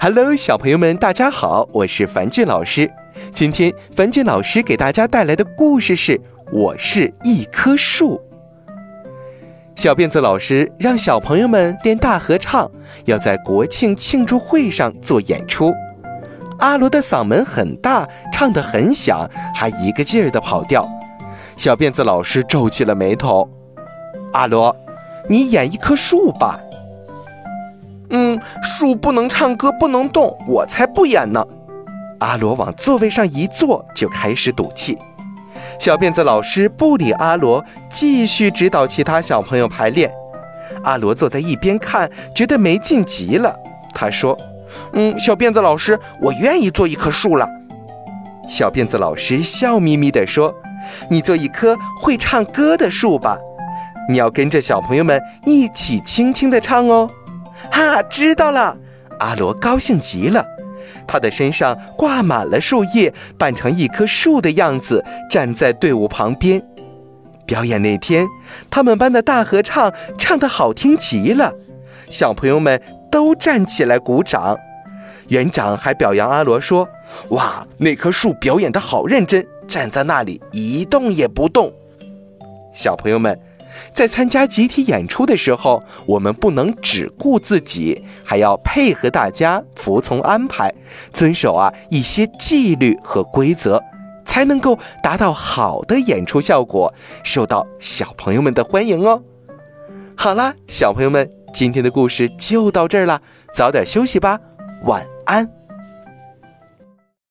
Hello，小朋友们，大家好，我是樊俊老师。今天樊俊老师给大家带来的故事是《我是一棵树》。小辫子老师让小朋友们练大合唱，要在国庆庆祝会上做演出。阿罗的嗓门很大，唱得很响，还一个劲儿的跑调。小辫子老师皱起了眉头：“阿罗，你演一棵树吧。”嗯，树不能唱歌，不能动，我才不演呢。阿罗往座位上一坐，就开始赌气。小辫子老师不理阿罗，继续指导其他小朋友排练。阿罗坐在一边看，觉得没劲极了。他说：“嗯，小辫子老师，我愿意做一棵树了。”小辫子老师笑眯眯地说：“你做一棵会唱歌的树吧，你要跟着小朋友们一起轻轻地唱哦。”哈，知道了。阿罗高兴极了，他的身上挂满了树叶，扮成一棵树的样子，站在队伍旁边。表演那天，他们班的大合唱唱得好听极了，小朋友们都站起来鼓掌。园长还表扬阿罗说：“哇，那棵树表演得好认真，站在那里一动也不动。”小朋友们。在参加集体演出的时候，我们不能只顾自己，还要配合大家，服从安排，遵守啊一些纪律和规则，才能够达到好的演出效果，受到小朋友们的欢迎哦。好啦，小朋友们，今天的故事就到这儿了，早点休息吧，晚安。